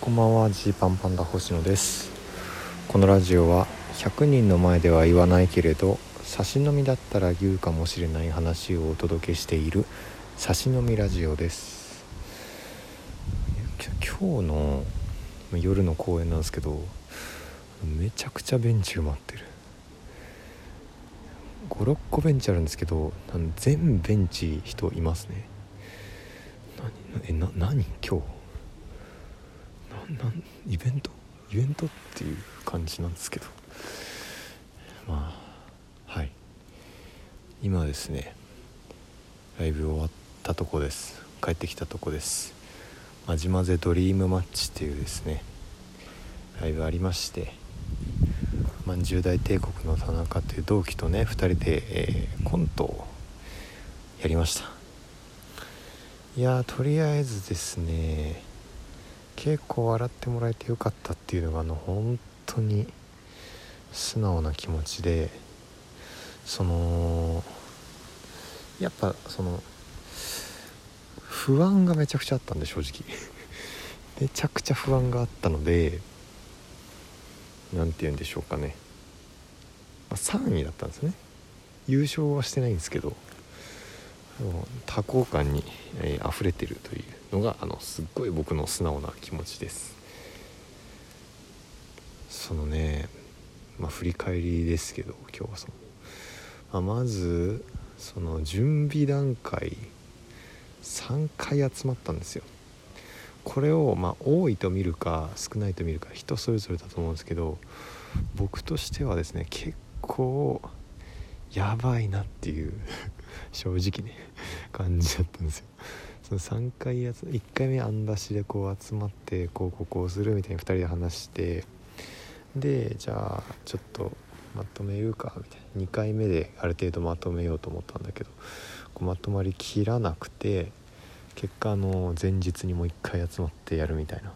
こんばんはジーパンパンダ星野です。このラジオは100人の前では言わないけれど差し飲みだったら言うかもしれない話をお届けしている差し飲みラジオです。今日の夜の公演なんですけどめちゃくちゃベンチ埋まってる。56個ベンチあるんですけど全ベンチ人いますね。何えな何今日？なんイベント？イベントっていう感じなんですけど。まあはい。今ですねライブ終わったとこです。帰ってきたとこです「まじまぜドリームマッチ」っていうですねライブありまして。まんじゅう大帝国の田中という同期とね2人で、えー、コントをやりました。いやとりあえずですね結構笑ってもらえてよかったっていうのがあの本当に素直な気持ちでそのやっぱその不安がめちゃくちゃあったんで正直。めちゃくちゃ不安があったので何て言うんでしょうかね、まあ、3位だったんですね。優勝はしてないんですけど。多幸感に、えー、溢れてるというのがあのすっごい僕の素直な気持ちです。そのねまあ振り返りですけど今日はその、まあ、まずその準備段階3回集まったんですよ。これをまあ多いと見るか少ないと見るか人それぞれだと思うんですけど僕としてはですね結構やばいなっていう 正直ね感じだったんですよ。その3回やつ1回目案出しでこう集まってこうこうこうするみたいに2人で話してでじゃあちょっとまとめるかみたいな。2回目である程度まとめようと思ったんだけどこうまとまりきらなくて結果あの前日にもう1回集まってやるみたいな。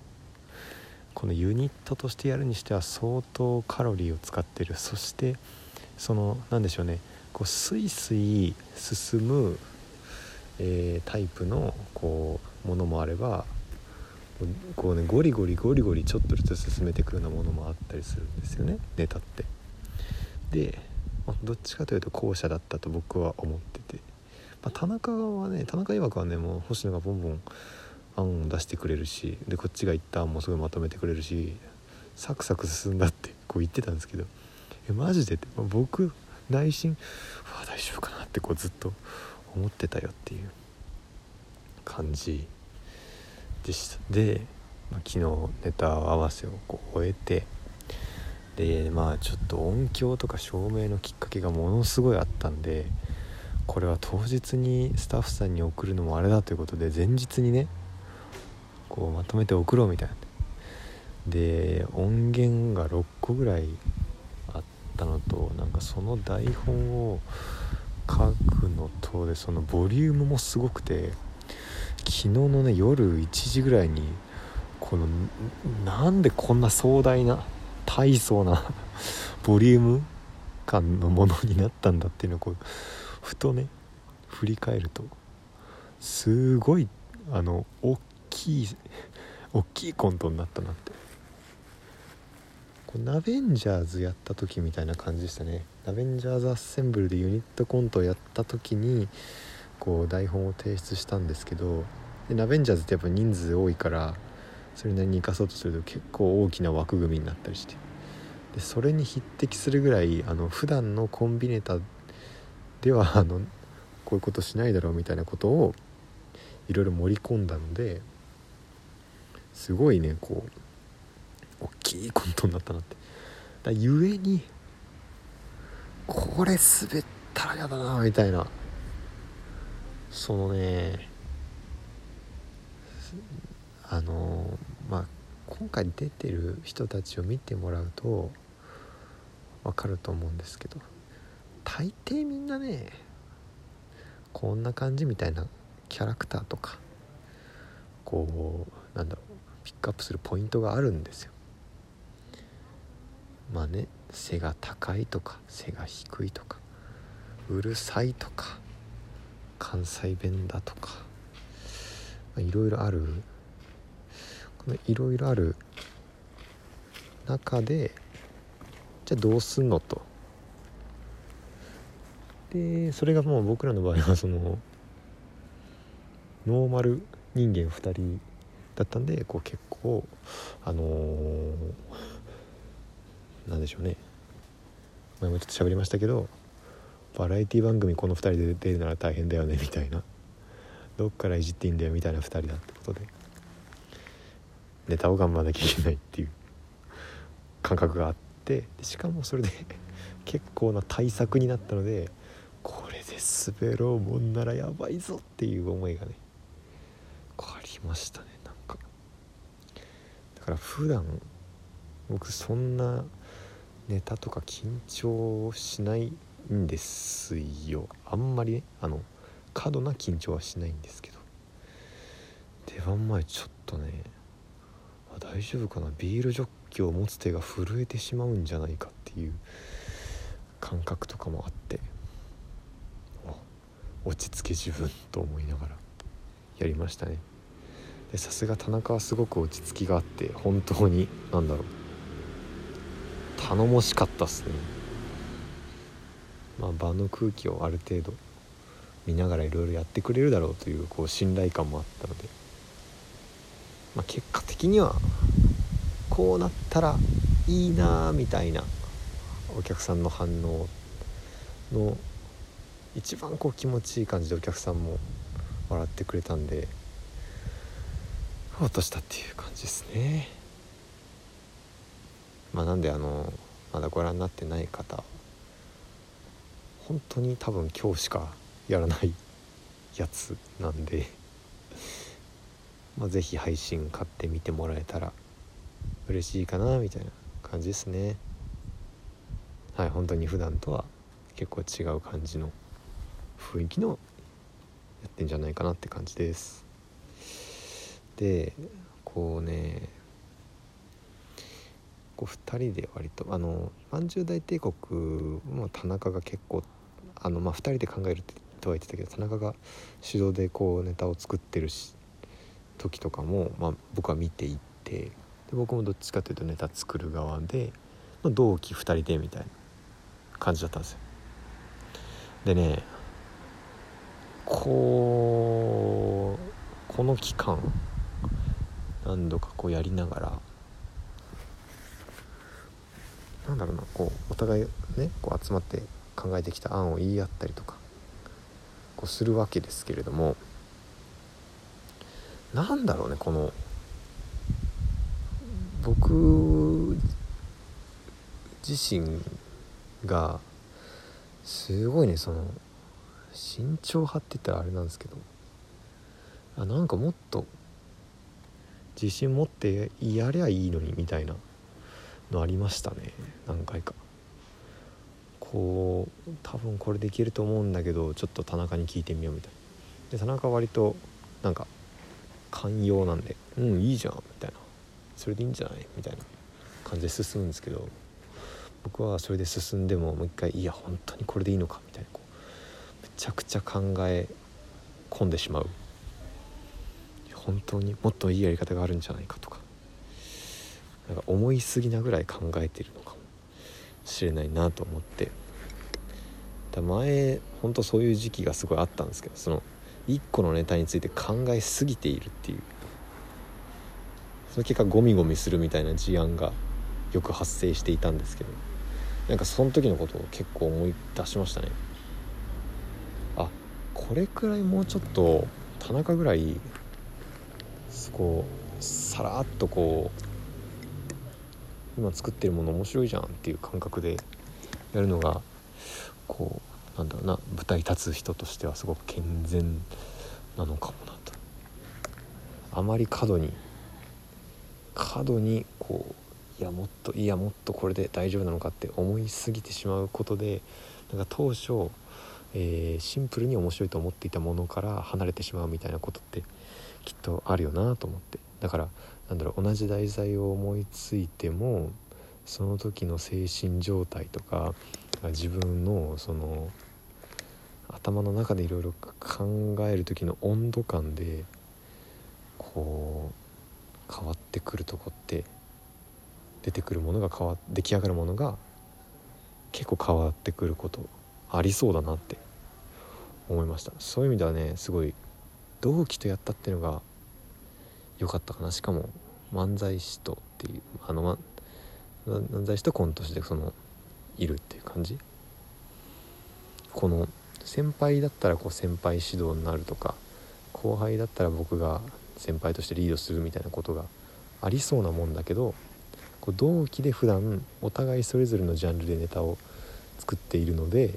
このユニットとしてやるにしては相当カロリーを使ってる。そしてその何でしょうね。こうスイスイ進むえー、タイプのこうものもあればこうねゴリゴリゴリゴリちょっとずつ進めていくようなものもあったりするんですよね。ネタって。で、どっちかというと後者だったと僕は思ってて、まあ、田中はね田中曰くはねもう星野がボンボン案を出してくれるしでこっちが言った案もすごいまとめてくれるしサクサク進んだってこう言ってたんですけど。えマジで、僕内心うわ大丈夫かなってこうずっと思ってたよっていう感じでした。で、まあ、昨日ネタ合わせをこう終えてでまあちょっと音響とか照明のきっかけがものすごいあったんでこれは当日にスタッフさんに送るのもあれだということで前日にねこうまとめて送ろうみたいなで音源が6個ぐらいったのとなんかその台本を書くのとでそのボリュームもすごくて昨日のね夜1時ぐらいにこのなんでこんな壮大な大層なボリューム感のものになったんだっていうのをこうふとね振り返るとすごいあの大きい大きいコントになったなって。ナベンジャーズやった時みたいな感じでしたね。ナベンジャーズアッセンブルでユニットコントをやった時にこう台本を提出したんですけどでナベンジャーズってやっぱ人数多いからそれなりに生かそうとすると結構大きな枠組みになったりして。でそれに匹敵するぐらいあの普段のコンビネタでは あのこういうことしないだろうみたいなことをいろいろ盛り込んだのですごいねこう大きいコントになったなって。だゆえにこれ滑ったら嫌だなみたいな。そのねあのまあ今回出てる人たちを見てもらうと分かると思うんですけど大抵みんなねこんな感じみたいなキャラクターとかこうなんだろうピックアップするポイントがあるんですよ。まあね背が高いとか背が低いとかうるさいとか関西弁だとかいろいろある。このいろいろある中でじゃあどうすんのと。でそれがもう僕らの場合はそのノーマル人間2人だったんでこう結構あのー、なんでしょうね。前もちょっと喋りましたけどバラエティ番組この2人で出るなら大変だよねみたいな。どっからいじっていいんだよみたいな2人だってことで。ネタを頑張らなきゃいけないっていう。感覚があって。しかもそれで結構な対策になったのでこれで滑ろうもんならやばいぞっていう思いがねありましたねなんか。だから普段僕そんなネタとか緊張しないんですよ。あんまりねあの過度な緊張はしないんですけど。出番前ちょっとね大丈夫かなビールジョッキを持つ手が震えてしまうんじゃないかっていう感覚とかもあって落ち着け自分と思いながらやりましたね。さすが田中はすごく落ち着きがあって本当に何だろう。頼もしかったっすね。まあ場の空気をある程度見ながらいろいろやってくれるだろうというこう信頼感もあったので、まあ、結果的にはこうなったらいいなみたいなお客さんの反応の一番こう気持ちいい感じでお客さんも笑ってくれたんでほっとしたっていう感じですね。まあなんであのまだご覧になってない方本当に多分今日しかやらない やつなんでまあ是非配信買ってみてもらえたら嬉しいかなみたいな感じですね。はい本当に普段とは結構違う感じの雰囲気のやってんじゃないかなって感じです。でこうねこう2人で割とあの「まんじゅう大帝国」も田中が結構あの、まあ、2人で考えるとは言ってたけど田中が主導でこうネタを作ってるし時とかも、まあ、僕は見ていってで僕もどっちかというとネタ作る側で、まあ、同期2人でみたいな感じだったんですよ。でねこうこの期間何度かこうやりながらなんだろうなこうお互いねこう集まって考えてきた案を言い合ったりとかこうするわけですけれどもなんだろうねこの僕自身がすごいねその慎重派って言ったらあれなんですけどあなんかもっと自信持ってやりゃいいのにみたいなのありましたね。何回か。こう多分これできると思うんだけどちょっと田中に聞いてみようみたいな。で田中は割となんか寛容なんで「うんいいじゃん」みたいな「それでいいんじゃない?」みたいな。感じで進むんですけど僕はそれで進んでももう一回「いや本当にこれでいいのか」みたいな。こうめちゃくちゃ考え込んでしまう。本当にもっといいやり方があるんじゃないかとか。なんか思いすぎなぐらい考えてるのかもしれないなと思って。だ前本当そういう時期がすごいあったんですけどその1個のネタについて考えすぎているっていう。その結果ゴミゴミするみたいな事案がよく発生していたんですけどなんかその時のことを結構思い出しましたね。あこれくらいもうちょっと田中ぐらいこうさらっとこう今作ってるもの面白いじゃんっていう感覚でやるのがこうなんだろうな舞台立つ人としてはすごく健全なのかもなと。あまり過度に過度にこういやもっといやもっとこれで大丈夫なのかって思いすぎてしまうことでなんか当初、えー、シンプルに面白いと思っていたものから離れてしまうみたいなことってきっとあるよなと思って。だからなんだろう同じ題材を思いついてもその時の精神状態とか自分のその頭の中でいろいろ考える時の温度感でこう変わってくるとこって出てくるものが変わ出来上がるものが結構変わってくることありそうだなって思いました。そういう意味ではねすごい同期とやったっていうのが良かったかな。しかも漫才師とっていうあの、ま、漫才師とコント師でそのいるっていう感じ？この先輩だったらこう先輩指導になるとか後輩だったら僕が先輩としてリードするみたいなことがありそうなもんだけどこう同期で普段お互いそれぞれのジャンルでネタを作っているので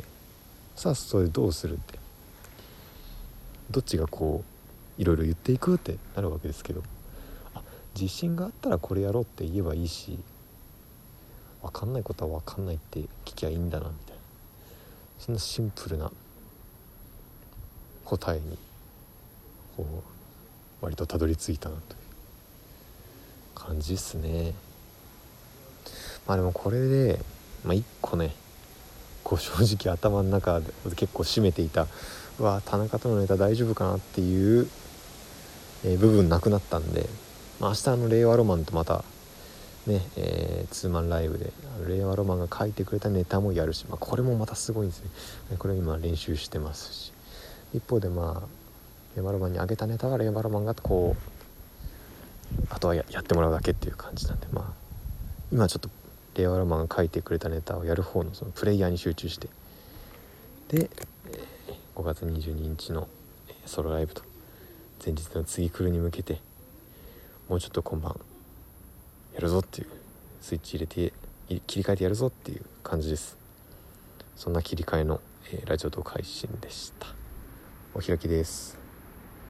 さあそれどうするって。どっちがこういろいろ言っていくってなるわけですけどあ自信があったらこれやろうって言えばいいし分かんないことは分かんないって聞きゃいいんだなみたいな。そんなシンプルな答えにこう割とたどり着いたなという感じですね。まあでもこれで、まあ、一個ねこう正直頭の中で結構占めていたうわ田中とのネタ大丈夫かなっていう、えー、部分なくなったんで、まあ、明日の令和ロマンとまたねえー、ツーマンライブで令和ロマンが書いてくれたネタもやるし、まあ、これもまたすごいんですね。これ今練習してますし。一方でまあ令和ロマンにあげたネタは令和ロマンがこうあとはやってもらうだけっていう感じなんでまあ今ちょっと令和ロマンが書いてくれたネタをやる方のそのプレイヤーに集中して。で5月22日のソロライブと。前日の次来るに向けてもうちょっと今晩やるぞっていうスイッチ入れて切り替えてやるぞっていう感じです。そんな切り替えの、えー、ラジオと配信でした。お開きです。